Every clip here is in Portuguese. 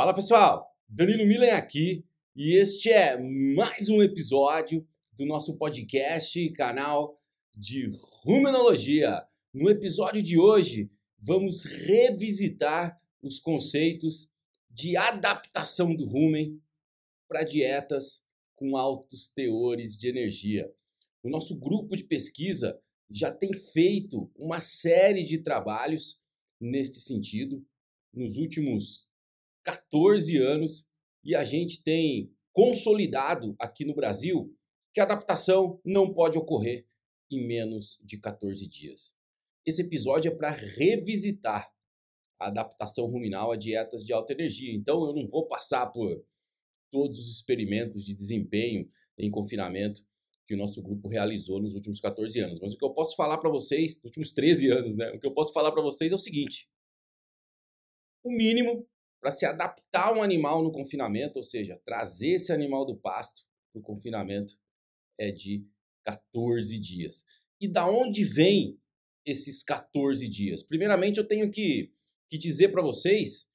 Fala pessoal, Danilo Milen aqui e este é mais um episódio do nosso podcast, canal de Rumenologia. No episódio de hoje, vamos revisitar os conceitos de adaptação do rumen para dietas com altos teores de energia. O nosso grupo de pesquisa já tem feito uma série de trabalhos nesse sentido nos últimos 14 anos e a gente tem consolidado aqui no Brasil que a adaptação não pode ocorrer em menos de 14 dias. Esse episódio é para revisitar a adaptação ruminal a dietas de alta energia. Então eu não vou passar por todos os experimentos de desempenho em confinamento que o nosso grupo realizou nos últimos 14 anos. Mas o que eu posso falar para vocês, nos últimos 13 anos, né? O que eu posso falar para vocês é o seguinte: o mínimo para se adaptar a um animal no confinamento, ou seja, trazer esse animal do pasto para o confinamento, é de 14 dias. E da onde vem esses 14 dias? Primeiramente, eu tenho que, que dizer para vocês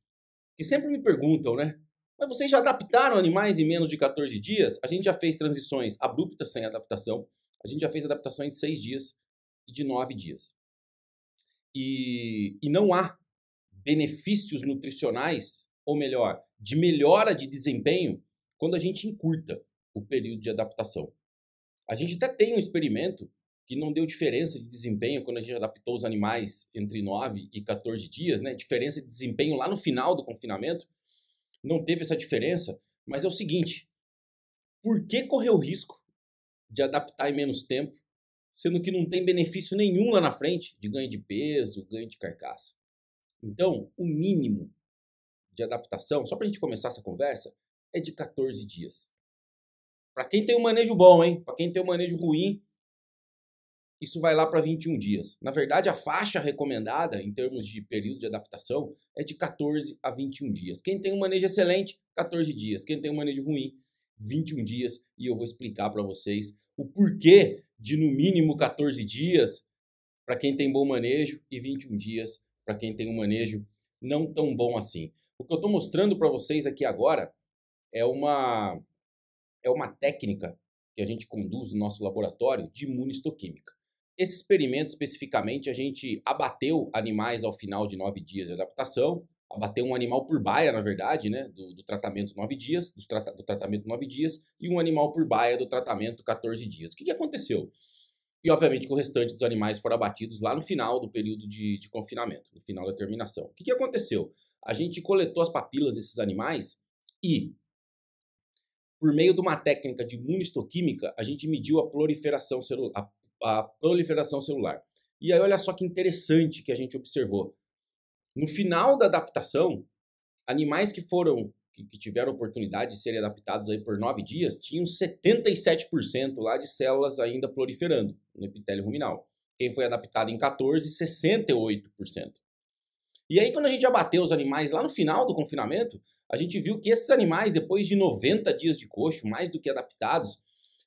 que sempre me perguntam, né? Mas vocês já adaptaram animais em menos de 14 dias? A gente já fez transições abruptas sem adaptação. A gente já fez adaptações de 6 dias e de 9 dias. E, e não há benefícios nutricionais, ou melhor, de melhora de desempenho, quando a gente encurta o período de adaptação. A gente até tem um experimento que não deu diferença de desempenho quando a gente adaptou os animais entre 9 e 14 dias, né? Diferença de desempenho lá no final do confinamento. Não teve essa diferença, mas é o seguinte: por que correr o risco de adaptar em menos tempo, sendo que não tem benefício nenhum lá na frente de ganho de peso, ganho de carcaça? Então, o mínimo de adaptação, só para a gente começar essa conversa, é de 14 dias. Para quem tem um manejo bom, hein? Para quem tem um manejo ruim, isso vai lá para 21 dias. Na verdade, a faixa recomendada em termos de período de adaptação é de 14 a 21 dias. Quem tem um manejo excelente, 14 dias. Quem tem um manejo ruim, 21 dias. E eu vou explicar para vocês o porquê de no mínimo 14 dias para quem tem bom manejo e 21 dias para quem tem um manejo não tão bom assim. O que eu estou mostrando para vocês aqui agora é uma, é uma técnica que a gente conduz no nosso laboratório de imunistoquímica. Esse experimento especificamente a gente abateu animais ao final de nove dias de adaptação, abateu um animal por baia, na verdade, né, do, do tratamento nove dias, do, tra do tratamento nove dias, e um animal por baia do tratamento 14 dias. O que, que aconteceu? E, obviamente, que o restante dos animais foram abatidos lá no final do período de, de confinamento, no final da terminação. O que, que aconteceu? A gente coletou as papilas desses animais e, por meio de uma técnica de imunistoquímica, a gente mediu a proliferação, celu a, a proliferação celular. E aí, olha só que interessante que a gente observou. No final da adaptação, animais que foram que, que tiveram oportunidade de serem adaptados aí por nove dias, tinham 77% lá de células ainda proliferando no epitélio ruminal. Quem foi adaptado em 14, 68%. E aí, quando a gente abateu os animais lá no final do confinamento, a gente viu que esses animais, depois de 90 dias de coxo, mais do que adaptados,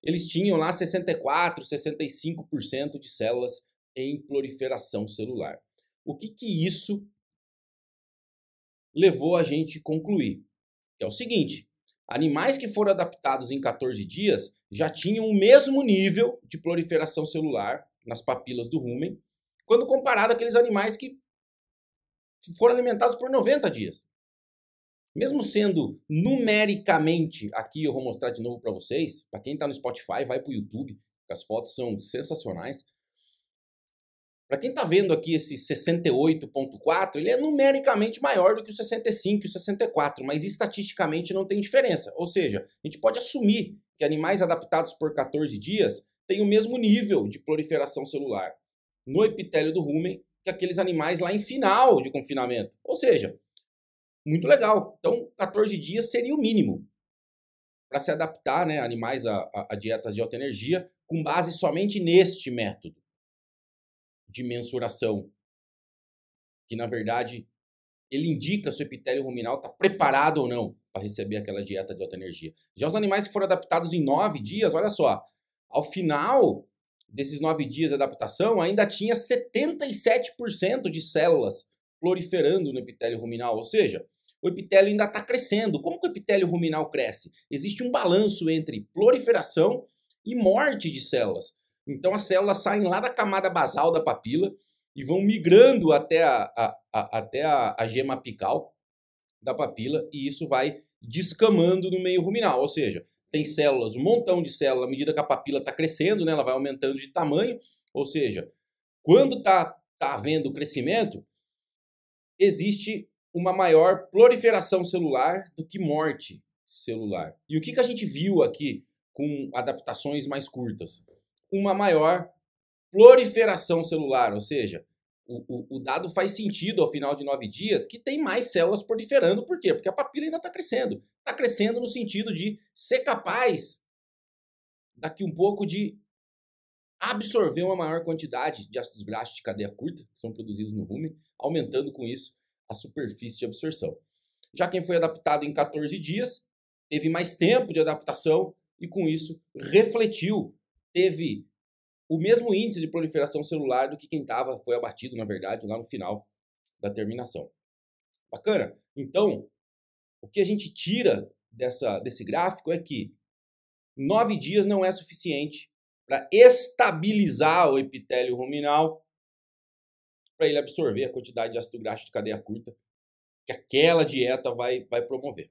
eles tinham lá 64, 65% de células em proliferação celular. O que que isso levou a gente a concluir? É o seguinte: animais que foram adaptados em 14 dias já tinham o mesmo nível de proliferação celular nas papilas do rumen, quando comparado àqueles animais que foram alimentados por 90 dias. Mesmo sendo numericamente, aqui eu vou mostrar de novo para vocês, para quem está no Spotify, vai para o YouTube, as fotos são sensacionais. Para quem está vendo aqui esse 68.4, ele é numericamente maior do que o 65 e o 64, mas estatisticamente não tem diferença. Ou seja, a gente pode assumir que animais adaptados por 14 dias têm o mesmo nível de proliferação celular no epitélio do rumen que aqueles animais lá em final de confinamento. Ou seja, muito legal. Então, 14 dias seria o mínimo para se adaptar né, animais a, a, a dietas de alta energia com base somente neste método de mensuração, que na verdade ele indica se o epitélio ruminal está preparado ou não para receber aquela dieta de alta energia. Já os animais que foram adaptados em nove dias, olha só, ao final desses nove dias de adaptação, ainda tinha 77% de células proliferando no epitélio ruminal, ou seja, o epitélio ainda está crescendo. Como que o epitélio ruminal cresce? Existe um balanço entre proliferação e morte de células. Então as células saem lá da camada basal da papila e vão migrando até a, a, a até a, a gema apical da papila e isso vai descamando no meio ruminal, ou seja, tem células, um montão de células, à medida que a papila está crescendo, né, ela vai aumentando de tamanho, ou seja, quando está tá havendo crescimento, existe uma maior proliferação celular do que morte celular. E o que, que a gente viu aqui com adaptações mais curtas? Uma maior proliferação celular, ou seja, o, o, o, dado faz sentido ao final de nove dias que tem mais células proliferando. Por quê? Porque a papila ainda está crescendo. Está crescendo no sentido de ser capaz, daqui um pouco, de absorver uma maior quantidade de ácidos graxos de cadeia curta, que são produzidos no rumen, aumentando com isso a superfície de absorção. Já quem foi adaptado em 14 dias, teve mais tempo de adaptação e com isso refletiu, teve o mesmo índice de proliferação celular do que quem estava, foi abatido, na verdade, lá no final da terminação. Bacana? Então, o que a gente tira dessa, desse gráfico é que nove dias não é suficiente para estabilizar o epitélio ruminal, para ele absorver a quantidade de ácido graxo de cadeia curta que aquela dieta vai, vai promover.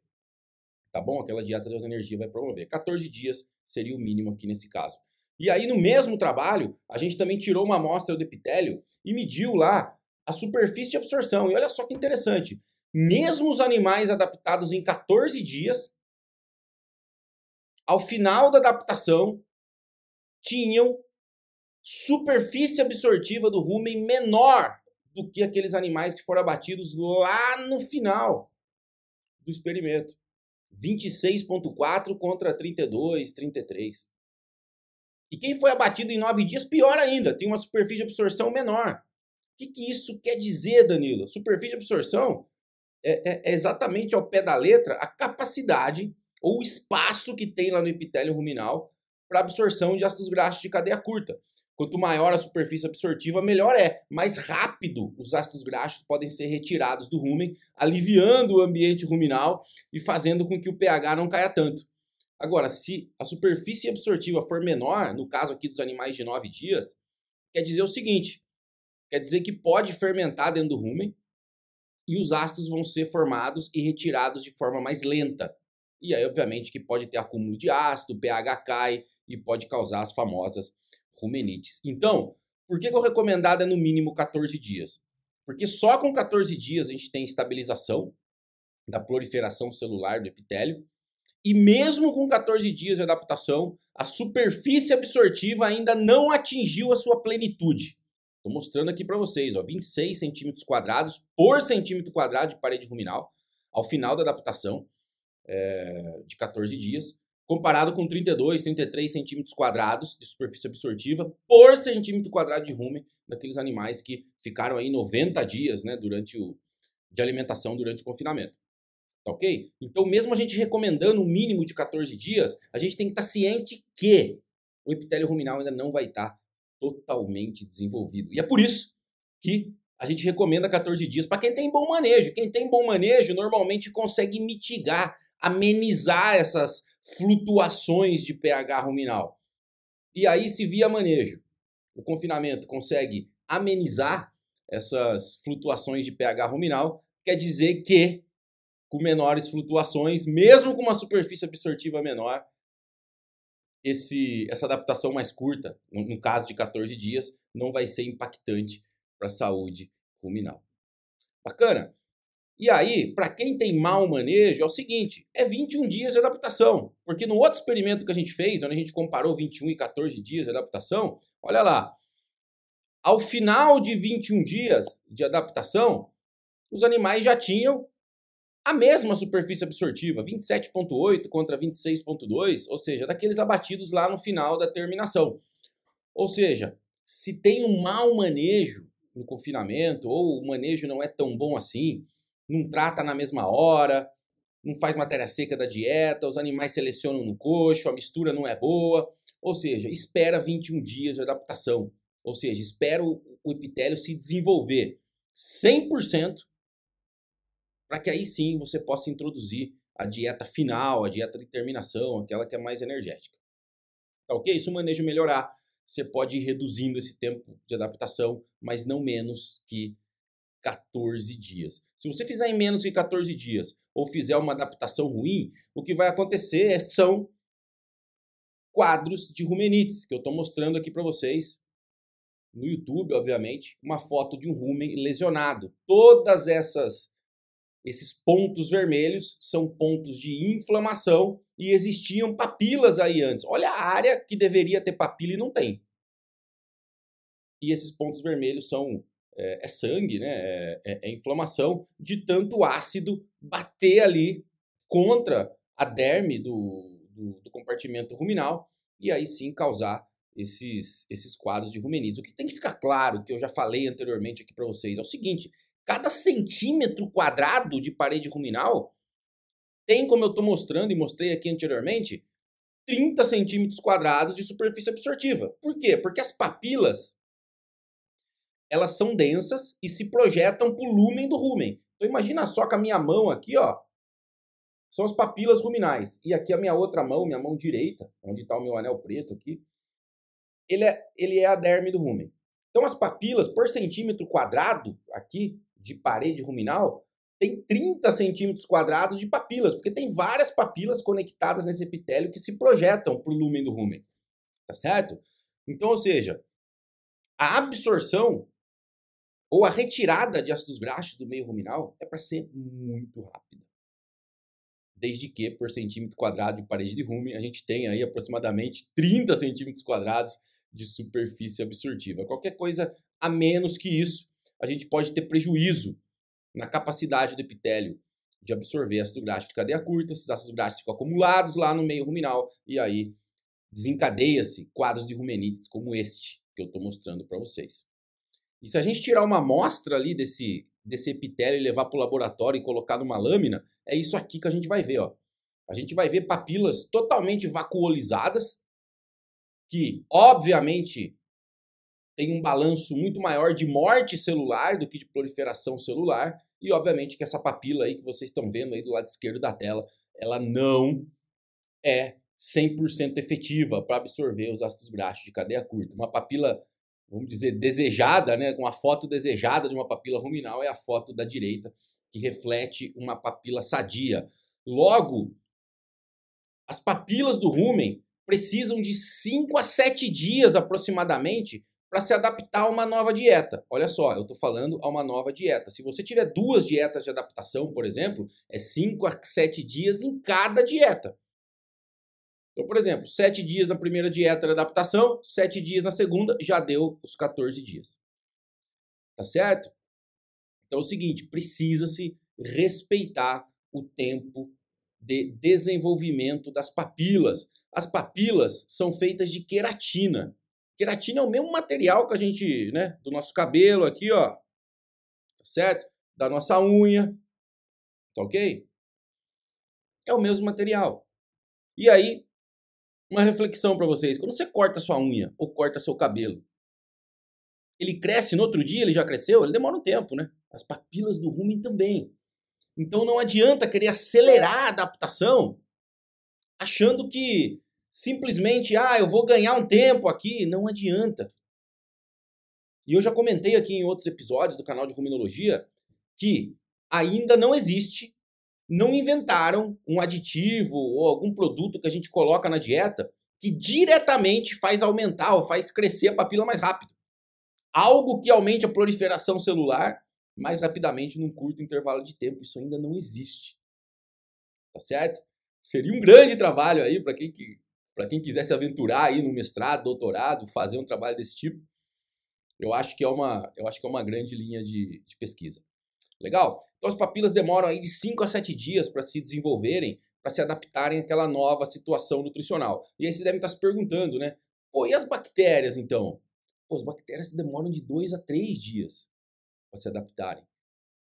Tá bom? Aquela dieta de energia vai promover. 14 dias seria o mínimo aqui nesse caso. E aí, no mesmo trabalho, a gente também tirou uma amostra do epitélio e mediu lá a superfície de absorção. E olha só que interessante. Mesmo os animais adaptados em 14 dias, ao final da adaptação, tinham superfície absortiva do rumen menor do que aqueles animais que foram abatidos lá no final do experimento. 26,4 contra 32, 33. E quem foi abatido em nove dias, pior ainda, tem uma superfície de absorção menor. O que, que isso quer dizer, Danilo? Superfície de absorção é, é, é exatamente ao pé da letra a capacidade ou o espaço que tem lá no epitélio ruminal para absorção de ácidos graxos de cadeia curta. Quanto maior a superfície absortiva, melhor é. Mais rápido os ácidos graxos podem ser retirados do rumen, aliviando o ambiente ruminal e fazendo com que o pH não caia tanto. Agora, se a superfície absortiva for menor, no caso aqui dos animais de 9 dias, quer dizer o seguinte: quer dizer que pode fermentar dentro do rumen e os ácidos vão ser formados e retirados de forma mais lenta. E aí, obviamente, que pode ter acúmulo de ácido, pH cai e pode causar as famosas rumenites. Então, por que, que o recomendado é no mínimo 14 dias? Porque só com 14 dias a gente tem estabilização da proliferação celular do epitélio e mesmo com 14 dias de adaptação, a superfície absortiva ainda não atingiu a sua plenitude. Estou mostrando aqui para vocês, ó, 26 centímetros quadrados por centímetro quadrado de parede ruminal ao final da adaptação é, de 14 dias, comparado com 32, 33 centímetros quadrados de superfície absortiva por centímetro quadrado de rumen daqueles animais que ficaram aí 90 dias né, durante o, de alimentação durante o confinamento. Tá ok? Então, mesmo a gente recomendando um mínimo de 14 dias, a gente tem que estar tá ciente que o epitélio ruminal ainda não vai estar tá totalmente desenvolvido. E é por isso que a gente recomenda 14 dias para quem tem bom manejo. Quem tem bom manejo normalmente consegue mitigar, amenizar essas flutuações de pH ruminal. E aí, se via manejo, o confinamento consegue amenizar essas flutuações de pH ruminal, quer dizer que com menores flutuações, mesmo com uma superfície absortiva menor, esse, essa adaptação mais curta, no caso de 14 dias, não vai ser impactante para a saúde ruminal. Bacana? E aí, para quem tem mau manejo, é o seguinte: é 21 dias de adaptação. Porque no outro experimento que a gente fez, onde a gente comparou 21 e 14 dias de adaptação, olha lá. Ao final de 21 dias de adaptação, os animais já tinham a mesma superfície absortiva, 27,8 contra 26,2, ou seja, daqueles abatidos lá no final da terminação. Ou seja, se tem um mau manejo no confinamento, ou o manejo não é tão bom assim, não trata na mesma hora, não faz matéria seca da dieta, os animais selecionam no coxo, a mistura não é boa, ou seja, espera 21 dias de adaptação, ou seja, espera o epitélio se desenvolver 100% para que aí sim você possa introduzir a dieta final, a dieta de terminação, aquela que é mais energética. Tá ok? Se o manejo melhorar, você pode ir reduzindo esse tempo de adaptação, mas não menos que 14 dias. Se você fizer em menos que 14 dias ou fizer uma adaptação ruim, o que vai acontecer é, são quadros de rumenites, que eu estou mostrando aqui para vocês no YouTube, obviamente, uma foto de um rumen lesionado. Todas essas esses pontos vermelhos são pontos de inflamação e existiam papilas aí antes. Olha a área que deveria ter papila e não tem. E esses pontos vermelhos são é, é sangue, né? É, é, é, inflamação de tanto ácido bater ali contra a derme do, do, do compartimento ruminal e aí sim causar esses, esses quadros de rumenites. O que tem que ficar claro, que eu já falei anteriormente aqui para vocês, é o seguinte: cada centímetro quadrado de parede ruminal tem, como eu estou mostrando e mostrei aqui anteriormente, 30 centímetros quadrados de superfície absortiva. Por quê? Porque as papilas elas são densas e se projetam para o lumen do rumen. Então imagina só que a minha mão aqui, ó, são as papilas ruminais. E aqui a minha outra mão, minha mão direita, onde está o meu anel preto aqui, ele é, ele é a derme do rumen. Então as papilas por centímetro quadrado aqui de parede ruminal tem 30 centímetros quadrados de papilas, porque tem várias papilas conectadas nesse epitélio que se projetam para o lumen do rumen. Tá certo? Então, ou seja, a absorção ou a retirada de ácidos graxos do meio ruminal é para ser muito rápida. Desde que, por centímetro quadrado de parede de rumen, a gente tem aí aproximadamente 30 centímetros quadrados de superfície absortiva. Qualquer coisa a menos que isso, a gente pode ter prejuízo na capacidade do epitélio de absorver ácido graxo de cadeia curta, esses ácidos graxos ficam acumulados lá no meio ruminal e aí desencadeia-se quadros de rumenites como este que eu estou mostrando para vocês. E se a gente tirar uma amostra ali desse, desse epitélio e levar para o laboratório e colocar numa lâmina, é isso aqui que a gente vai ver. Ó. A gente vai ver papilas totalmente vacuolizadas, que obviamente tem um balanço muito maior de morte celular do que de proliferação celular, e obviamente que essa papila aí que vocês estão vendo aí do lado esquerdo da tela, ela não é 100% efetiva para absorver os ácidos graxos de cadeia curta. Uma papila vamos dizer, desejada, né, com a foto desejada de uma papila ruminal é a foto da direita, que reflete uma papila sadia. Logo, as papilas do rumen precisam de 5 a 7 dias aproximadamente para se adaptar a uma nova dieta. Olha só, eu estou falando a uma nova dieta. Se você tiver duas dietas de adaptação, por exemplo, é 5 a 7 dias em cada dieta. Então, por exemplo, sete dias na primeira dieta de adaptação, sete dias na segunda, já deu os 14 dias. Tá certo? Então é o seguinte, precisa-se respeitar o tempo de desenvolvimento das papilas. As papilas são feitas de queratina. Queratina é o mesmo material que a gente, né, do nosso cabelo aqui, ó. Tá certo? Da nossa unha. Tá ok? É o mesmo material. E aí, uma reflexão para vocês. Quando você corta sua unha ou corta seu cabelo, ele cresce no outro dia, ele já cresceu? Ele demora um tempo, né? As papilas do rumen também. Então não adianta querer acelerar a adaptação achando que simplesmente, ah, eu vou ganhar um tempo aqui. Não adianta. E eu já comentei aqui em outros episódios do canal de Ruminologia que ainda não existe não inventaram um aditivo ou algum produto que a gente coloca na dieta que diretamente faz aumentar ou faz crescer a papila mais rápido. Algo que aumente a proliferação celular mais rapidamente num curto intervalo de tempo. Isso ainda não existe. Tá certo? Seria um grande trabalho aí para quem, para quem quisesse aventurar aí no mestrado, doutorado, fazer um trabalho desse tipo. Eu acho que é uma, eu acho que é uma grande linha de, de pesquisa. Legal? Então as papilas demoram aí de 5 a 7 dias para se desenvolverem, para se adaptarem àquela nova situação nutricional. E aí você deve estar se perguntando, né? Pô, e as bactérias então? Pô, as bactérias demoram de 2 a 3 dias para se adaptarem.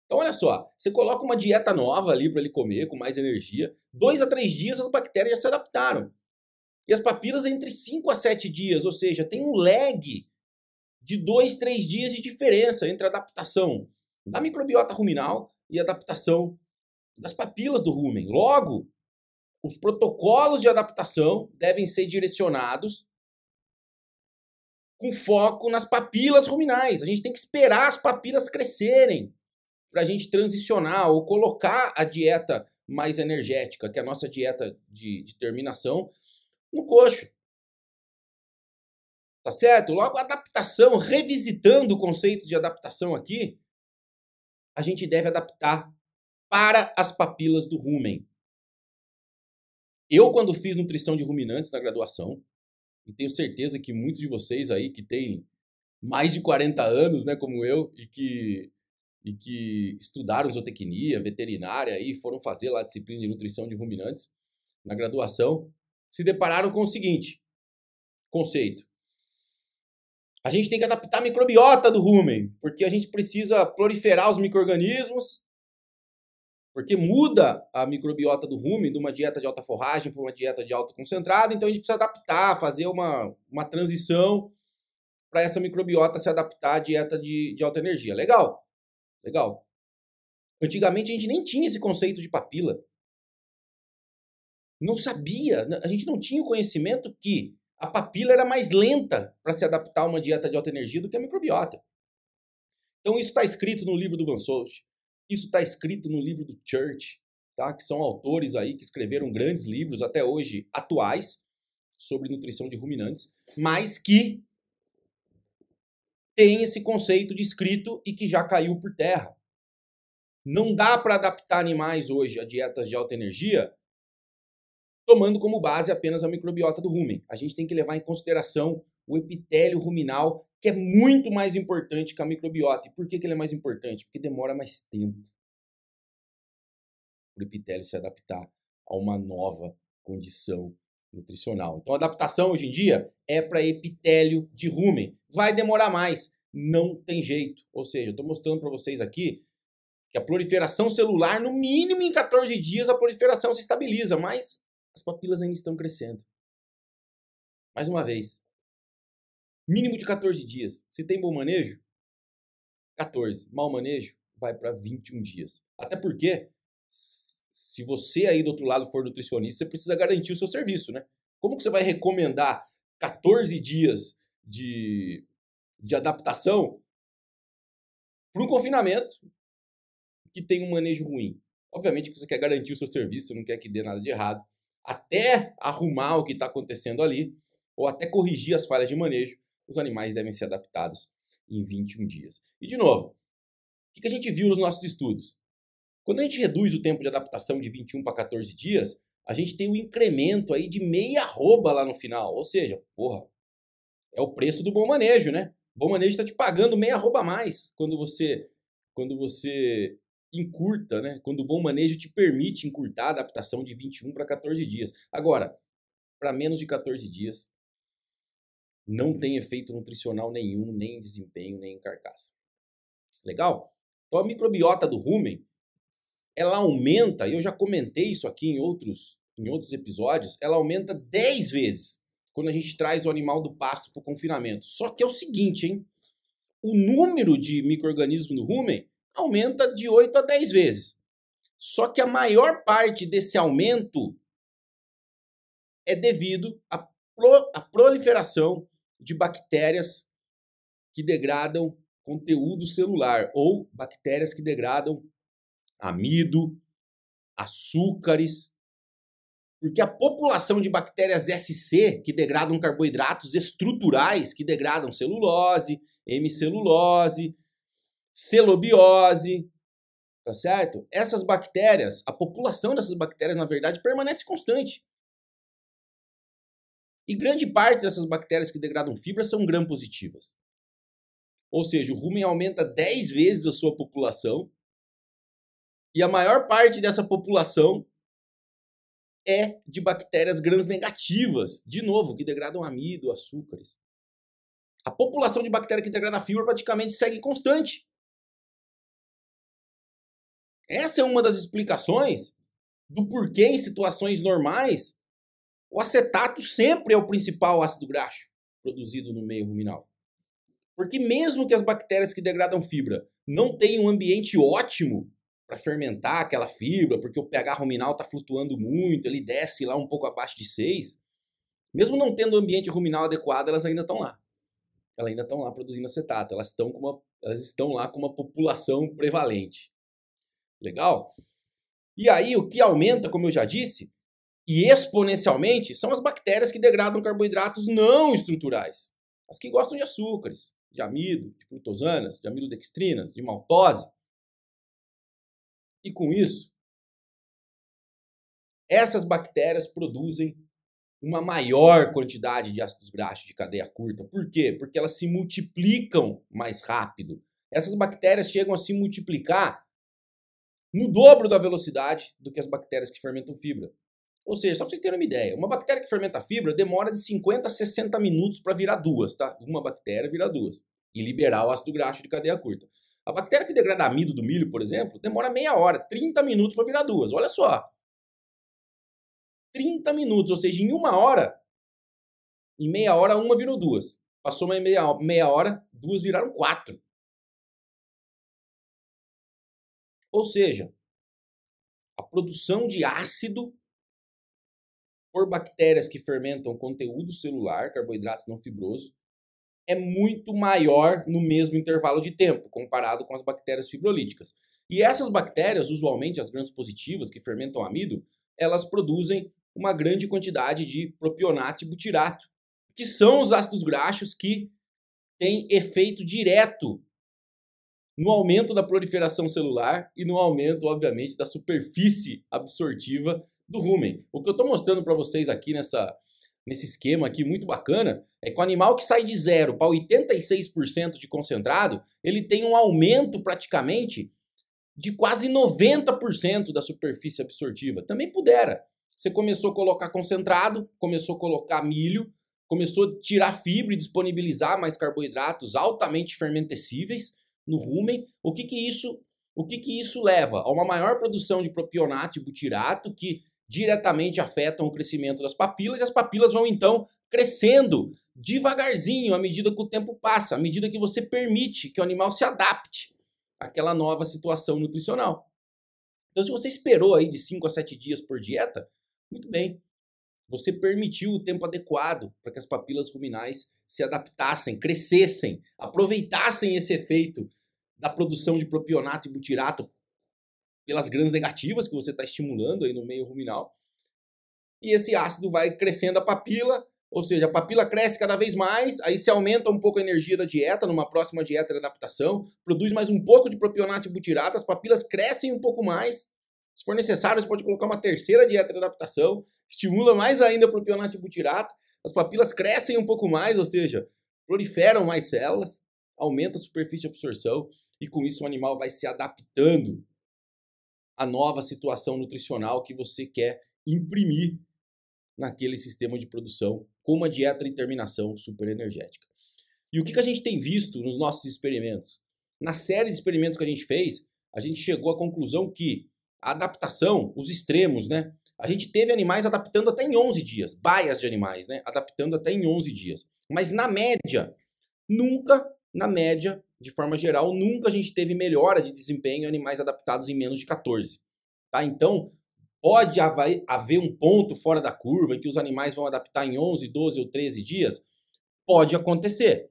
Então olha só, você coloca uma dieta nova ali para ele comer com mais energia, 2 a 3 dias as bactérias já se adaptaram. E as papilas entre 5 a 7 dias, ou seja, tem um lag de 2, 3 dias de diferença entre a adaptação da microbiota ruminal e adaptação das papilas do rumen. Logo, os protocolos de adaptação devem ser direcionados com foco nas papilas ruminais. A gente tem que esperar as papilas crescerem para a gente transicionar ou colocar a dieta mais energética, que é a nossa dieta de, de terminação, no coxo. Tá certo? Logo, adaptação, revisitando o conceito de adaptação aqui, a gente deve adaptar para as papilas do rumen. Eu, quando fiz nutrição de ruminantes na graduação, e tenho certeza que muitos de vocês aí que têm mais de 40 anos, né, como eu, e que, e que estudaram zootecnia, veterinária e foram fazer lá a disciplina de nutrição de ruminantes na graduação, se depararam com o seguinte conceito. A gente tem que adaptar a microbiota do rumen, porque a gente precisa proliferar os micro-organismos, porque muda a microbiota do rumen de uma dieta de alta forragem para uma dieta de alto concentrado, então a gente precisa adaptar, fazer uma, uma transição para essa microbiota se adaptar à dieta de, de alta energia. Legal, legal. Antigamente a gente nem tinha esse conceito de papila. Não sabia, a gente não tinha o conhecimento que a papila era mais lenta para se adaptar a uma dieta de alta energia do que a microbiota. Então isso está escrito no livro do Van Soest, isso está escrito no livro do Church, tá? que são autores aí que escreveram grandes livros até hoje atuais sobre nutrição de ruminantes, mas que tem esse conceito de escrito e que já caiu por terra. Não dá para adaptar animais hoje a dietas de alta energia tomando como base apenas a microbiota do rumen. A gente tem que levar em consideração o epitélio ruminal, que é muito mais importante que a microbiota. E por que, que ele é mais importante? Porque demora mais tempo para o epitélio se adaptar a uma nova condição nutricional. Então, a adaptação hoje em dia é para epitélio de rumen. Vai demorar mais, não tem jeito. Ou seja, estou mostrando para vocês aqui que a proliferação celular, no mínimo em 14 dias, a proliferação se estabiliza, mas as papilas ainda estão crescendo. Mais uma vez, mínimo de 14 dias. Se tem bom manejo, 14. Mau manejo, vai para 21 dias. Até porque, se você aí do outro lado for nutricionista, você precisa garantir o seu serviço, né? Como que você vai recomendar 14 dias de, de adaptação para um confinamento que tem um manejo ruim? Obviamente que você quer garantir o seu serviço, não quer que dê nada de errado até arrumar o que está acontecendo ali, ou até corrigir as falhas de manejo, os animais devem ser adaptados em 21 dias. E, de novo, o que a gente viu nos nossos estudos? Quando a gente reduz o tempo de adaptação de 21 para 14 dias, a gente tem um incremento aí de meia arroba lá no final. Ou seja, porra, é o preço do bom manejo, né? O bom manejo está te pagando meia arroba a mais quando você, quando você encurta, né? Quando o bom manejo te permite encurtar a adaptação de 21 para 14 dias. Agora, para menos de 14 dias, não tem efeito nutricional nenhum, nem em desempenho, nem em carcaça. Legal? Então a microbiota do rumen, ela aumenta, e eu já comentei isso aqui em outros, em outros episódios, ela aumenta 10 vezes quando a gente traz o animal do pasto para o confinamento. Só que é o seguinte, hein? O número de micro-organismos no rumen aumenta de 8 a 10 vezes. Só que a maior parte desse aumento é devido à, pro, à proliferação de bactérias que degradam conteúdo celular ou bactérias que degradam amido, açúcares, porque a população de bactérias SC, que degradam carboidratos estruturais, que degradam celulose, hemicelulose, celobiose, tá certo? Essas bactérias, a população dessas bactérias, na verdade, permanece constante. E grande parte dessas bactérias que degradam fibra são gram-positivas. Ou seja, o rumen aumenta 10 vezes a sua população e a maior parte dessa população é de bactérias gram-negativas, de novo, que degradam amido, açúcares. A população de bactérias que degrada fibra praticamente segue constante. Essa é uma das explicações do porquê, em situações normais, o acetato sempre é o principal ácido graxo produzido no meio ruminal. Porque mesmo que as bactérias que degradam fibra não tenham um ambiente ótimo para fermentar aquela fibra, porque o pH ruminal está flutuando muito, ele desce lá um pouco abaixo de 6. Mesmo não tendo o ambiente ruminal adequado, elas ainda estão lá. Elas ainda estão lá produzindo acetato, elas estão, com uma, elas estão lá com uma população prevalente. Legal? E aí o que aumenta, como eu já disse, e exponencialmente, são as bactérias que degradam carboidratos não estruturais. As que gostam de açúcares, de amido, de frutosanas, de amilodextrinas, de maltose. E com isso, essas bactérias produzem uma maior quantidade de ácidos graxos de cadeia curta. Por quê? Porque elas se multiplicam mais rápido. Essas bactérias chegam a se multiplicar no dobro da velocidade do que as bactérias que fermentam fibra. Ou seja, só para vocês terem uma ideia, uma bactéria que fermenta fibra demora de 50 a 60 minutos para virar duas, tá? Uma bactéria vira duas e liberar o ácido graxo de cadeia curta. A bactéria que degrada amido do milho, por exemplo, demora meia hora, 30 minutos para virar duas. Olha só. 30 minutos, ou seja, em uma hora, em meia hora, uma virou duas. Passou meia, meia hora, duas viraram quatro. Ou seja, a produção de ácido por bactérias que fermentam conteúdo celular, carboidratos não fibrosos, é muito maior no mesmo intervalo de tempo, comparado com as bactérias fibrolíticas. E essas bactérias, usualmente as grãos positivas que fermentam amido, elas produzem uma grande quantidade de propionato e butirato, que são os ácidos graxos que têm efeito direto no aumento da proliferação celular e no aumento, obviamente, da superfície absortiva do rumen. O que eu estou mostrando para vocês aqui nessa, nesse esquema aqui muito bacana, é que o animal que sai de zero para 86% de concentrado, ele tem um aumento praticamente de quase 90% da superfície absortiva. Também pudera. Você começou a colocar concentrado, começou a colocar milho, começou a tirar fibra e disponibilizar mais carboidratos altamente fermentecíveis no rumen. O que que isso, o que que isso leva? A uma maior produção de propionato e butirato que diretamente afetam o crescimento das papilas e as papilas vão então crescendo devagarzinho à medida que o tempo passa, à medida que você permite que o animal se adapte àquela nova situação nutricional. Então, se você esperou aí de 5 a 7 dias por dieta, muito bem. Você permitiu o tempo adequado para que as papilas ruminais se adaptassem, crescessem, aproveitassem esse efeito da produção de propionato e butirato pelas grãs negativas que você está estimulando aí no meio ruminal. E esse ácido vai crescendo a papila, ou seja, a papila cresce cada vez mais, aí se aumenta um pouco a energia da dieta, numa próxima dieta de adaptação, produz mais um pouco de propionato e butirato, as papilas crescem um pouco mais. Se for necessário, você pode colocar uma terceira dieta de adaptação, estimula mais ainda o propionato e butirato, as papilas crescem um pouco mais, ou seja, proliferam mais células, aumenta a superfície de absorção e com isso o animal vai se adaptando a nova situação nutricional que você quer imprimir naquele sistema de produção com uma dieta de terminação super energética. E o que, que a gente tem visto nos nossos experimentos? Na série de experimentos que a gente fez, a gente chegou à conclusão que a adaptação, os extremos, né? A gente teve animais adaptando até em 11 dias, baias de animais, né? Adaptando até em 11 dias. Mas na média, nunca, na média, de forma geral, nunca a gente teve melhora de desempenho em animais adaptados em menos de 14. Tá? Então, pode haver um ponto fora da curva em que os animais vão adaptar em 11, 12 ou 13 dias? Pode acontecer.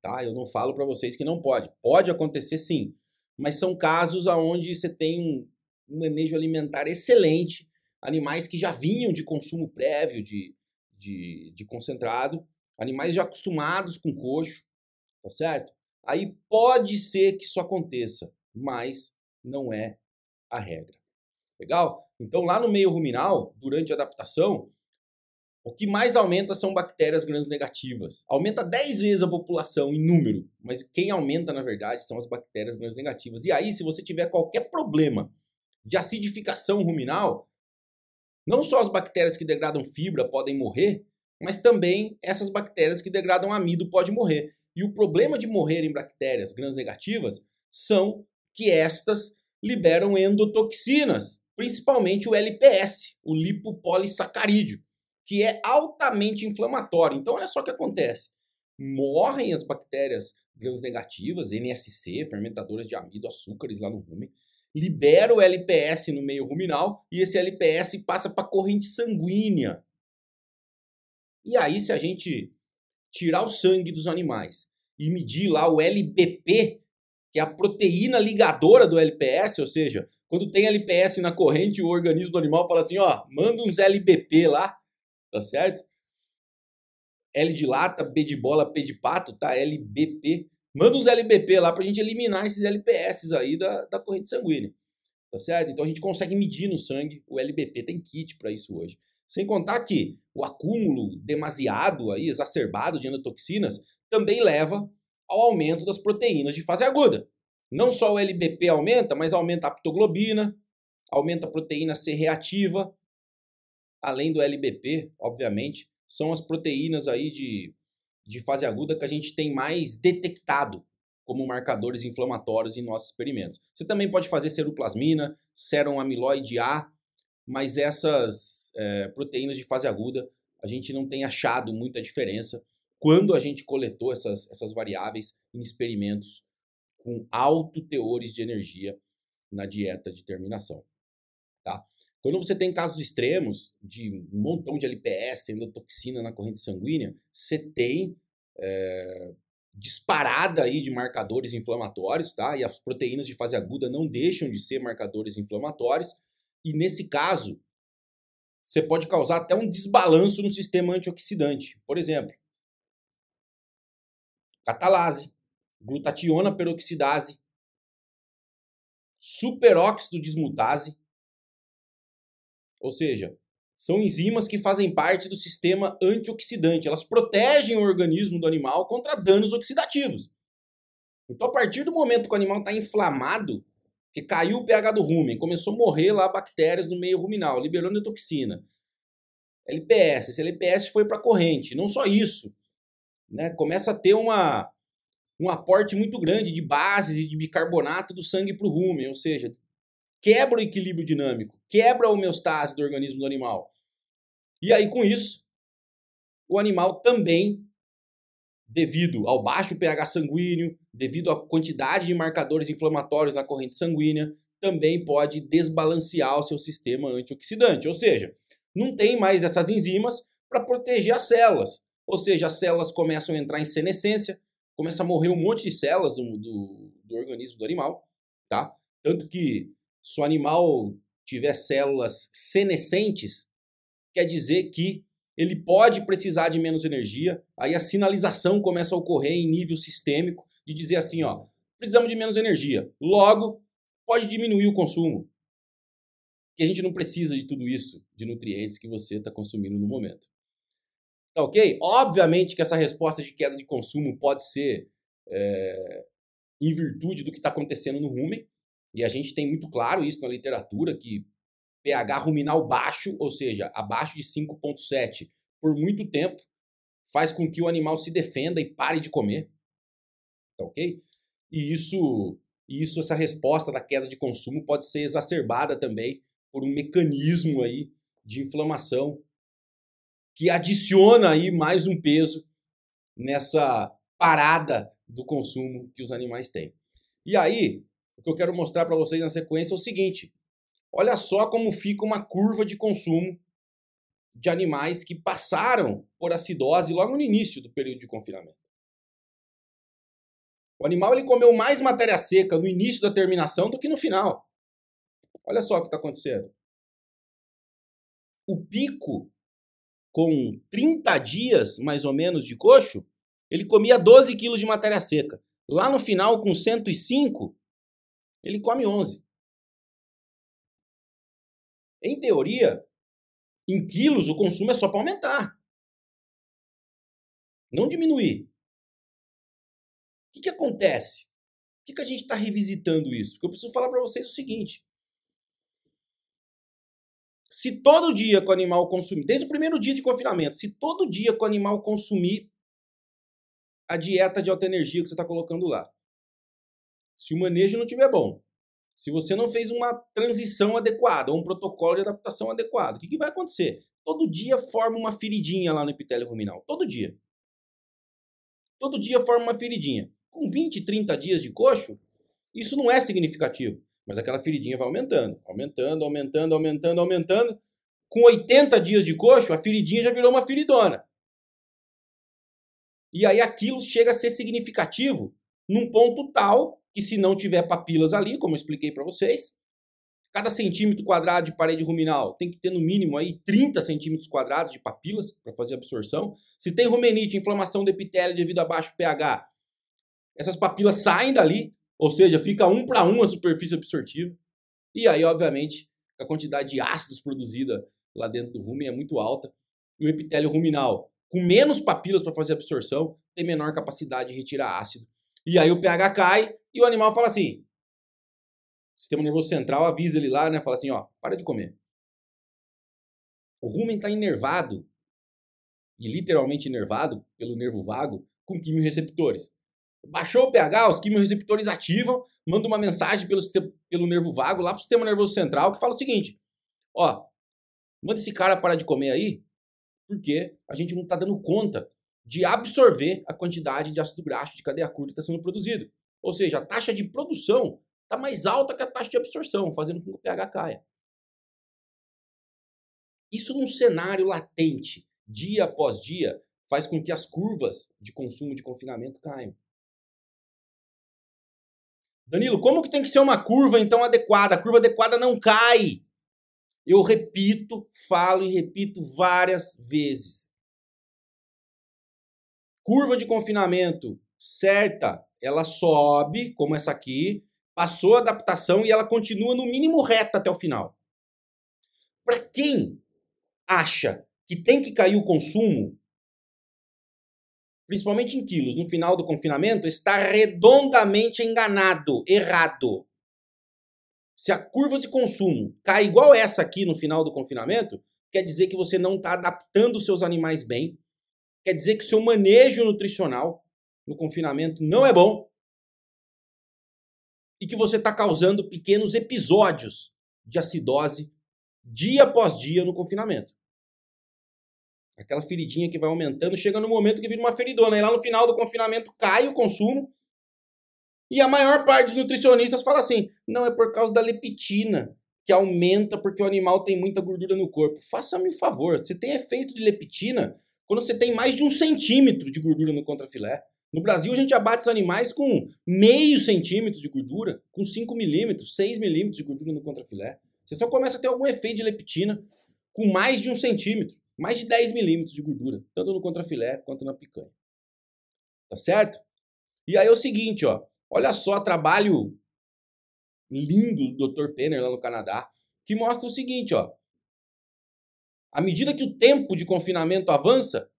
Tá? Eu não falo para vocês que não pode. Pode acontecer sim. Mas são casos onde você tem um, manejo alimentar excelente, animais que já vinham de consumo prévio de, de, de concentrado, animais já acostumados com coxo, tá certo? Aí pode ser que isso aconteça, mas não é a regra. Legal? Então, lá no meio ruminal, durante a adaptação, o que mais aumenta são bactérias grandes negativas. Aumenta 10 vezes a população em número, mas quem aumenta, na verdade, são as bactérias grandes negativas. E aí, se você tiver qualquer problema de acidificação ruminal, não só as bactérias que degradam fibra podem morrer, mas também essas bactérias que degradam amido podem morrer. E o problema de morrer em bactérias gram negativas são que estas liberam endotoxinas, principalmente o LPS, o lipopolissacarídeo, que é altamente inflamatório. Então, olha só o que acontece. Morrem as bactérias gram negativas, NSC, fermentadoras de amido, açúcares lá no rumen, libera o LPS no meio ruminal e esse LPS passa para a corrente sanguínea. E aí, se a gente tirar o sangue dos animais e medir lá o LBP, que é a proteína ligadora do LPS, ou seja, quando tem LPS na corrente, o organismo do animal fala assim, ó, manda uns LBP lá, tá certo? L de lata, B de bola, P de pato, tá? LBP. Manda uns LBP lá pra gente eliminar esses LPS aí da, da corrente sanguínea, tá certo? Então a gente consegue medir no sangue o LBP, tem kit para isso hoje. Sem contar que o acúmulo demasiado aí, exacerbado de endotoxinas, também leva ao aumento das proteínas de fase aguda. Não só o LBP aumenta, mas aumenta a aptoglobina, aumenta a proteína C reativa, além do LBP, obviamente, são as proteínas aí de, de fase aguda que a gente tem mais detectado como marcadores inflamatórios em nossos experimentos. Você também pode fazer seruplasmina, serum amiloide A, mas essas é, proteínas de fase aguda a gente não tem achado muita diferença quando a gente coletou essas, essas variáveis em experimentos com alto teores de energia na dieta de terminação. Tá? Quando você tem casos extremos de um montão de LPS, endotoxina na corrente sanguínea, você tem é, disparada aí de marcadores inflamatórios, tá? E as proteínas de fase aguda não deixam de ser marcadores inflamatórios. E nesse caso, você pode causar até um desbalanço no sistema antioxidante. Por exemplo, catalase, glutationa peroxidase, superóxido dismutase, ou seja, são enzimas que fazem parte do sistema antioxidante. Elas protegem o organismo do animal contra danos oxidativos. Então, a partir do momento que o animal está inflamado, que caiu o pH do rumen, começou a morrer lá bactérias no meio ruminal, liberou neurotoxina. LPS, esse LPS foi para a corrente. Não só isso, né? começa a ter uma, um aporte muito grande de bases e de bicarbonato do sangue para o rumen, ou seja, quebra o equilíbrio dinâmico, quebra a homeostase do organismo do animal. E aí, com isso, o animal também, devido ao baixo pH sanguíneo, devido à quantidade de marcadores inflamatórios na corrente sanguínea, também pode desbalancear o seu sistema antioxidante. Ou seja, não tem mais essas enzimas para proteger as células. Ou seja, as células começam a entrar em senescência, começa a morrer um monte de células do, do, do organismo do animal, tá? Tanto que se o animal tiver células senescentes, quer dizer que ele pode precisar de menos energia, aí a sinalização começa a ocorrer em nível sistêmico de dizer assim, ó, precisamos de menos energia. Logo, pode diminuir o consumo. Que a gente não precisa de tudo isso, de nutrientes que você está consumindo no momento. Tá ok? Obviamente que essa resposta de queda de consumo pode ser é, em virtude do que está acontecendo no rumen, e a gente tem muito claro isso na literatura, que pH ruminal baixo, ou seja, abaixo de 5,7 por muito tempo, faz com que o animal se defenda e pare de comer. Tá ok? E isso, isso, essa resposta da queda de consumo pode ser exacerbada também por um mecanismo aí de inflamação que adiciona aí mais um peso nessa parada do consumo que os animais têm. E aí, o que eu quero mostrar para vocês na sequência é o seguinte: olha só como fica uma curva de consumo de animais que passaram por acidose logo no início do período de confinamento. O animal ele comeu mais matéria seca no início da terminação do que no final. Olha só o que está acontecendo. O pico com 30 dias, mais ou menos, de coxo, ele comia 12 quilos de matéria seca. Lá no final, com 105, ele come 11. Em teoria, em quilos, o consumo é só para aumentar. Não diminuir. O que, que acontece? Por que, que a gente está revisitando isso? Porque eu preciso falar para vocês o seguinte. Se todo dia que o animal consumir, desde o primeiro dia de confinamento, se todo dia que o animal consumir a dieta de alta energia que você está colocando lá, se o manejo não tiver bom, se você não fez uma transição adequada, um protocolo de adaptação adequado, o que, que vai acontecer? Todo dia forma uma feridinha lá no epitélio ruminal. Todo dia. Todo dia forma uma feridinha. Com 20, 30 dias de coxo, isso não é significativo. Mas aquela feridinha vai aumentando, aumentando, aumentando, aumentando, aumentando. Com 80 dias de coxo, a feridinha já virou uma feridona. E aí aquilo chega a ser significativo num ponto tal que se não tiver papilas ali, como eu expliquei para vocês, cada centímetro quadrado de parede ruminal tem que ter no mínimo aí 30 centímetros quadrados de papilas para fazer absorção. Se tem rumenite, inflamação do epitélio devido a baixo pH, essas papilas saem dali, ou seja, fica um para um a superfície absortiva. E aí, obviamente, a quantidade de ácidos produzida lá dentro do rumen é muito alta. E o epitélio ruminal, com menos papilas para fazer absorção, tem menor capacidade de retirar ácido. E aí o pH cai e o animal fala assim: o sistema nervoso central avisa ele lá, né? Fala assim, ó, para de comer. O rumen está inervado, e literalmente inervado pelo nervo vago, com quimiorreceptores. Baixou o pH, os quimiorreceptores ativam, manda uma mensagem pelo, pelo nervo vago lá para o sistema nervoso central que fala o seguinte: ó, manda esse cara parar de comer aí, porque a gente não está dando conta de absorver a quantidade de ácido graxo de cadeia curta que está sendo produzido. Ou seja, a taxa de produção está mais alta que a taxa de absorção, fazendo com que o pH caia. Isso num cenário latente, dia após dia, faz com que as curvas de consumo de confinamento caiam. Danilo, como que tem que ser uma curva então adequada? A curva adequada não cai. Eu repito, falo e repito várias vezes. Curva de confinamento certa, ela sobe, como essa aqui, passou a adaptação e ela continua no mínimo reta até o final. Para quem acha que tem que cair o consumo, principalmente em quilos, no final do confinamento, está redondamente enganado, errado. Se a curva de consumo cai igual essa aqui no final do confinamento, quer dizer que você não está adaptando os seus animais bem, quer dizer que seu manejo nutricional no confinamento não é bom e que você está causando pequenos episódios de acidose dia após dia no confinamento. Aquela feridinha que vai aumentando, chega no momento que vira uma feridona. E lá no final do confinamento cai o consumo. E a maior parte dos nutricionistas fala assim: não, é por causa da leptina, que aumenta porque o animal tem muita gordura no corpo. Faça-me um favor, você tem efeito de leptina quando você tem mais de um centímetro de gordura no contrafilé. No Brasil, a gente abate os animais com meio centímetro de gordura, com 5 milímetros, 6 milímetros de gordura no contrafilé. Você só começa a ter algum efeito de leptina com mais de um centímetro, mais de 10 milímetros de gordura, tanto no contrafilé quanto na picanha. Tá certo? E aí é o seguinte, ó. Olha só, trabalho lindo do Dr. Penner lá no Canadá, que mostra o seguinte, ó. À medida que o tempo de confinamento avança,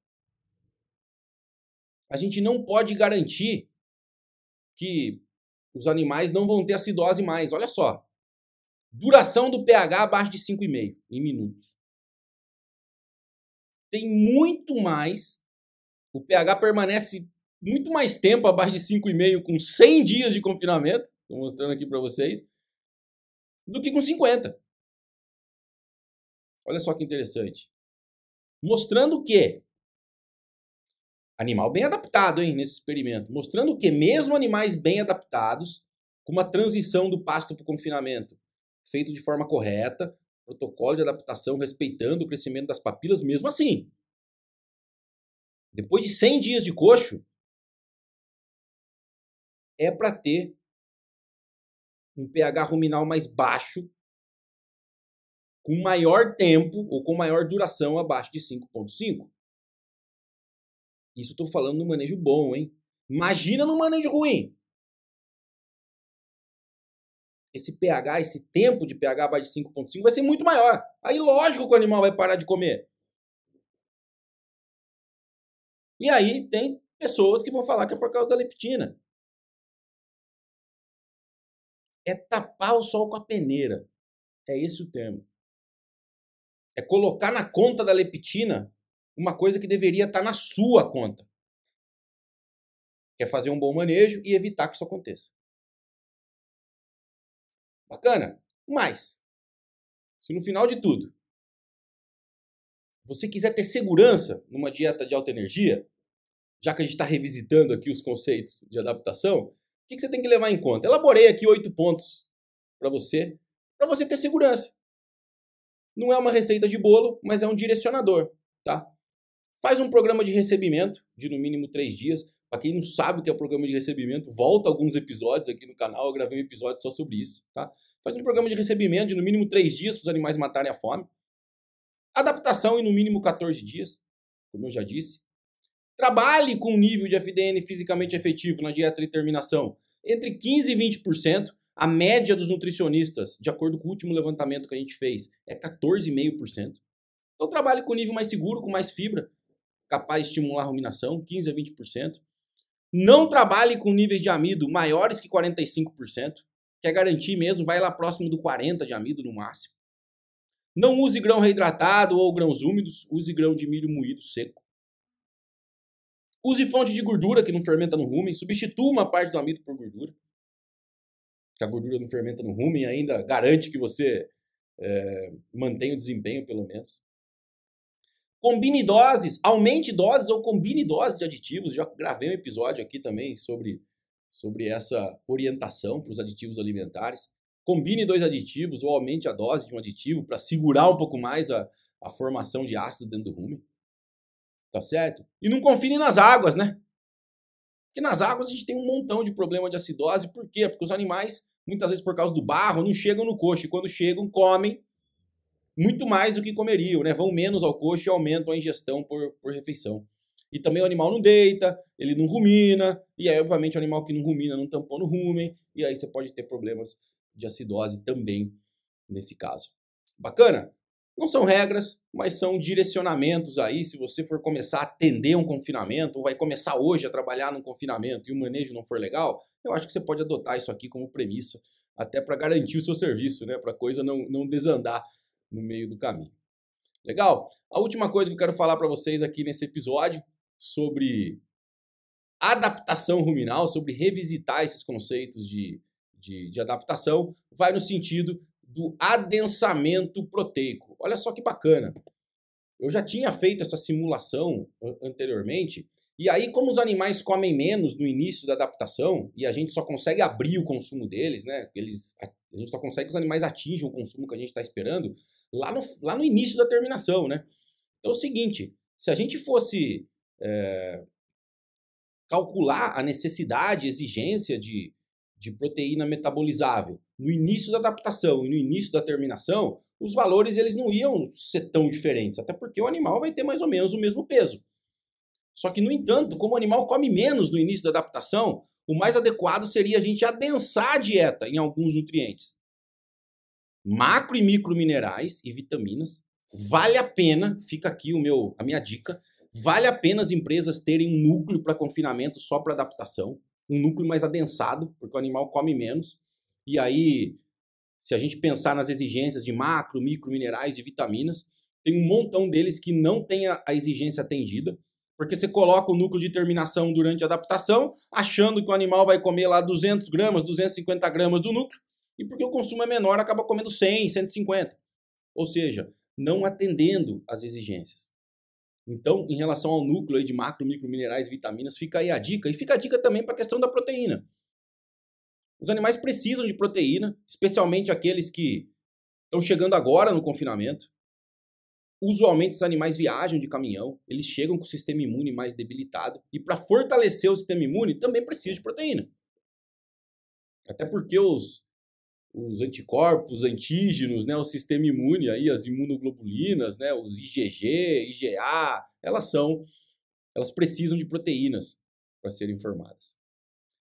a gente não pode garantir que os animais não vão ter acidose mais. Olha só. Duração do pH abaixo de 5,5 em minutos. Tem muito mais. O pH permanece muito mais tempo abaixo de 5,5 com 100 dias de confinamento. Estou mostrando aqui para vocês. Do que com 50. Olha só que interessante. Mostrando que Animal bem adaptado, hein, nesse experimento. Mostrando que mesmo animais bem adaptados, com uma transição do pasto para o confinamento feito de forma correta, protocolo de adaptação respeitando o crescimento das papilas, mesmo assim. Depois de 100 dias de coxo, é para ter um pH ruminal mais baixo, com maior tempo ou com maior duração abaixo de 5,5. Isso estou falando no manejo bom, hein? Imagina no manejo ruim. Esse pH, esse tempo de pH abaixo de 5.5 vai ser muito maior. Aí lógico que o animal vai parar de comer. E aí tem pessoas que vão falar que é por causa da leptina. É tapar o sol com a peneira. É esse o termo. É colocar na conta da leptina uma coisa que deveria estar na sua conta. Que é fazer um bom manejo e evitar que isso aconteça. Bacana? Mas, se no final de tudo você quiser ter segurança numa dieta de alta energia, já que a gente está revisitando aqui os conceitos de adaptação, o que, que você tem que levar em conta? Elaborei aqui oito pontos para você, para você ter segurança. Não é uma receita de bolo, mas é um direcionador, tá? Faz um programa de recebimento de no mínimo três dias. Para quem não sabe o que é o programa de recebimento, volta alguns episódios aqui no canal, eu gravei um episódio só sobre isso, tá? Faz um programa de recebimento de no mínimo três dias para os animais matarem a fome. Adaptação em no mínimo 14 dias, como eu já disse. Trabalhe com nível de FDN fisicamente efetivo na dieta de terminação entre 15% e 20%. A média dos nutricionistas, de acordo com o último levantamento que a gente fez, é 14,5%. Então trabalhe com nível mais seguro, com mais fibra, capaz de estimular a ruminação, 15 a 20%. Não trabalhe com níveis de amido maiores que 45%. Quer garantir mesmo, vai lá próximo do 40 de amido no máximo. Não use grão reidratado ou grãos úmidos, use grão de milho moído seco. Use fonte de gordura que não fermenta no rumen, substitua uma parte do amido por gordura que a gordura não fermenta no rumen ainda garante que você é, mantenha o desempenho, pelo menos. Combine doses, aumente doses ou combine doses de aditivos. Já gravei um episódio aqui também sobre, sobre essa orientação para os aditivos alimentares. Combine dois aditivos ou aumente a dose de um aditivo para segurar um pouco mais a, a formação de ácido dentro do rumen. Tá certo? E não confine nas águas, né? Porque nas águas a gente tem um montão de problema de acidose. Por quê? Porque os animais, muitas vezes por causa do barro, não chegam no coxo. E quando chegam, comem muito mais do que comeriam, né? Vão menos ao coxo e aumentam a ingestão por, por refeição. E também o animal não deita, ele não rumina, e aí, obviamente, o animal que não rumina não tampou no rumen, e aí você pode ter problemas de acidose também nesse caso. Bacana? Não são regras, mas são direcionamentos aí. Se você for começar a atender um confinamento, ou vai começar hoje a trabalhar num confinamento e o manejo não for legal, eu acho que você pode adotar isso aqui como premissa, até para garantir o seu serviço, né? Para a coisa não, não desandar no meio do caminho. Legal? A última coisa que eu quero falar para vocês aqui nesse episódio sobre adaptação ruminal, sobre revisitar esses conceitos de, de, de adaptação, vai no sentido do adensamento proteico. Olha só que bacana. Eu já tinha feito essa simulação anteriormente, e aí, como os animais comem menos no início da adaptação, e a gente só consegue abrir o consumo deles, né? Eles, a gente só consegue que os animais atinjam o consumo que a gente está esperando lá no, lá no início da terminação, né? Então é o seguinte: se a gente fosse é, calcular a necessidade, exigência de, de proteína metabolizável no início da adaptação e no início da terminação, os valores eles não iam ser tão diferentes, até porque o animal vai ter mais ou menos o mesmo peso. Só que, no entanto, como o animal come menos no início da adaptação, o mais adequado seria a gente adensar a dieta em alguns nutrientes. Macro e micro minerais e vitaminas. Vale a pena, fica aqui o meu, a minha dica, vale a pena as empresas terem um núcleo para confinamento só para adaptação um núcleo mais adensado, porque o animal come menos. E aí, se a gente pensar nas exigências de macro, micro, minerais e vitaminas, tem um montão deles que não tem a, a exigência atendida, porque você coloca o núcleo de terminação durante a adaptação, achando que o animal vai comer lá 200 gramas, 250 gramas do núcleo, e porque o consumo é menor, acaba comendo 100, 150. Ou seja, não atendendo às exigências. Então, em relação ao núcleo de macro, micro, minerais, vitaminas, fica aí a dica. E fica a dica também para a questão da proteína. Os animais precisam de proteína, especialmente aqueles que estão chegando agora no confinamento. Usualmente, esses animais viajam de caminhão, eles chegam com o sistema imune mais debilitado. E para fortalecer o sistema imune, também precisa de proteína. Até porque os, os anticorpos, antígenos, né, o sistema imune aí, as imunoglobulinas, né, os IgG, IgA, elas são, elas precisam de proteínas para serem formadas.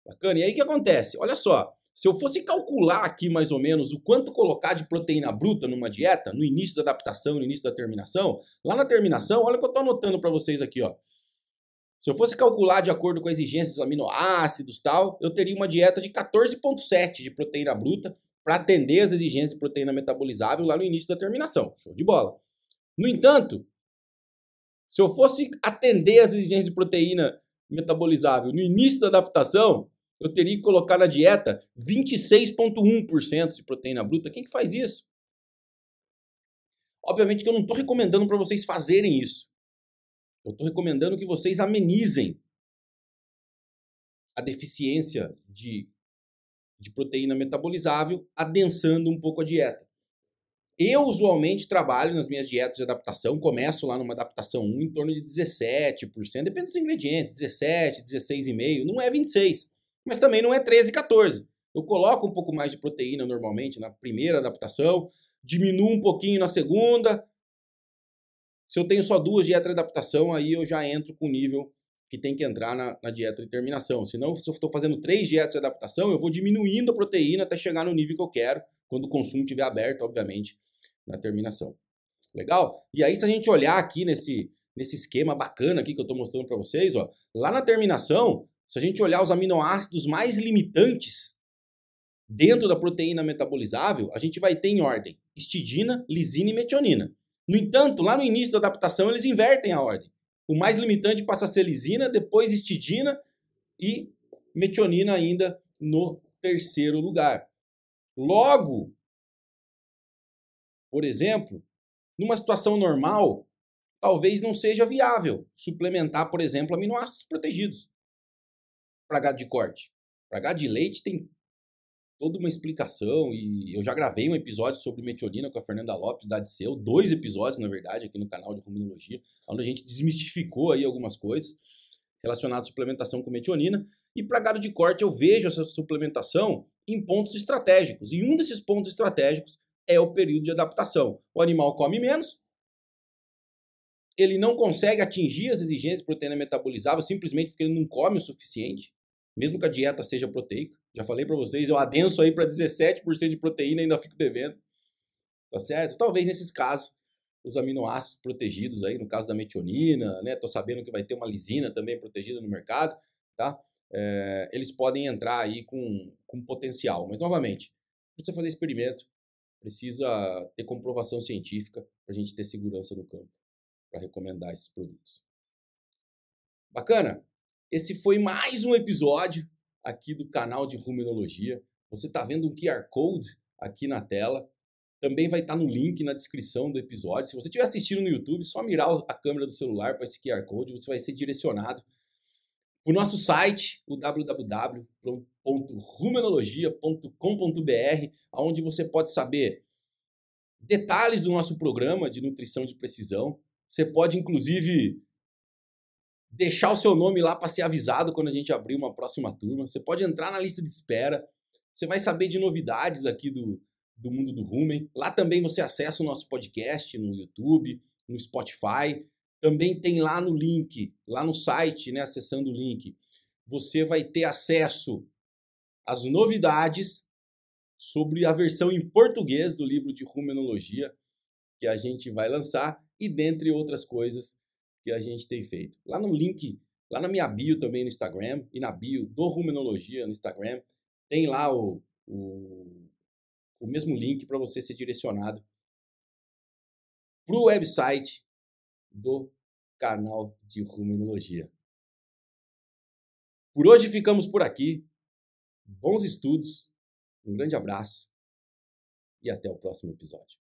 Bacana. E aí o que acontece? Olha só, se eu fosse calcular aqui mais ou menos o quanto colocar de proteína bruta numa dieta, no início da adaptação, no início da terminação, lá na terminação, olha o que eu estou anotando para vocês aqui, ó. Se eu fosse calcular de acordo com a exigência dos aminoácidos tal, eu teria uma dieta de 14,7 de proteína bruta para atender as exigências de proteína metabolizável lá no início da terminação. Show de bola. No entanto, se eu fosse atender as exigências de proteína metabolizável no início da adaptação, eu teria que colocar na dieta 26,1% de proteína bruta. Quem que faz isso? Obviamente que eu não estou recomendando para vocês fazerem isso. Eu estou recomendando que vocês amenizem a deficiência de de proteína metabolizável, adensando um pouco a dieta. Eu usualmente trabalho nas minhas dietas de adaptação, começo lá numa adaptação 1 em torno de 17%, depende dos ingredientes, 17, 16,5, não é 26, mas também não é 13, 14. Eu coloco um pouco mais de proteína normalmente na primeira adaptação, diminuo um pouquinho na segunda. Se eu tenho só duas dietas de adaptação, aí eu já entro com nível que tem que entrar na, na dieta de terminação. Senão, se eu estou fazendo três dietas de adaptação, eu vou diminuindo a proteína até chegar no nível que eu quero, quando o consumo estiver aberto, obviamente, na terminação. Legal? E aí, se a gente olhar aqui nesse, nesse esquema bacana aqui que eu estou mostrando para vocês, ó, lá na terminação, se a gente olhar os aminoácidos mais limitantes dentro da proteína metabolizável, a gente vai ter em ordem histidina, lisina e metionina. No entanto, lá no início da adaptação, eles invertem a ordem. O mais limitante passa a ser lisina, depois histidina e metionina ainda no terceiro lugar. Logo, por exemplo, numa situação normal, talvez não seja viável suplementar, por exemplo, aminoácidos protegidos para gado de corte. Para gado de leite tem toda uma explicação e eu já gravei um episódio sobre metionina com a Fernanda Lopes da Adiceu, dois episódios, na verdade, aqui no canal de Ruminologia, onde a gente desmistificou aí algumas coisas relacionadas à suplementação com metionina. E para gado de corte eu vejo essa suplementação em pontos estratégicos. E um desses pontos estratégicos é o período de adaptação. O animal come menos, ele não consegue atingir as exigências de proteína metabolizável simplesmente porque ele não come o suficiente, mesmo que a dieta seja proteica. Já falei para vocês, eu adenso aí para 17% de proteína e ainda fico devendo. Tá certo? Talvez nesses casos os aminoácidos protegidos aí, no caso da metionina, né? Tô sabendo que vai ter uma lisina também protegida no mercado, tá? É, eles podem entrar aí com, com potencial. Mas, novamente, precisa fazer experimento, precisa ter comprovação científica para a gente ter segurança no campo para recomendar esses produtos. Bacana? Esse foi mais um episódio aqui do canal de Ruminologia. Você está vendo um QR Code aqui na tela. Também vai estar tá no link na descrição do episódio. Se você estiver assistindo no YouTube, só mirar a câmera do celular para esse QR Code, você vai ser direcionado para o nosso site, o www.rumenologia.com.br, onde você pode saber detalhes do nosso programa de nutrição de precisão. Você pode, inclusive, deixar o seu nome lá para ser avisado quando a gente abrir uma próxima turma. Você pode entrar na lista de espera. Você vai saber de novidades aqui do, do mundo do Rumen. Lá também você acessa o nosso podcast no YouTube, no Spotify. Também tem lá no link, lá no site, né, acessando o link, você vai ter acesso às novidades sobre a versão em português do livro de Rumenologia que a gente vai lançar e dentre outras coisas que a gente tem feito. Lá no link, lá na minha bio também no Instagram e na bio do Rumenologia no Instagram, tem lá o, o, o mesmo link para você ser direcionado para o website do canal de Ruminologia. Por hoje ficamos por aqui. Bons estudos, um grande abraço e até o próximo episódio.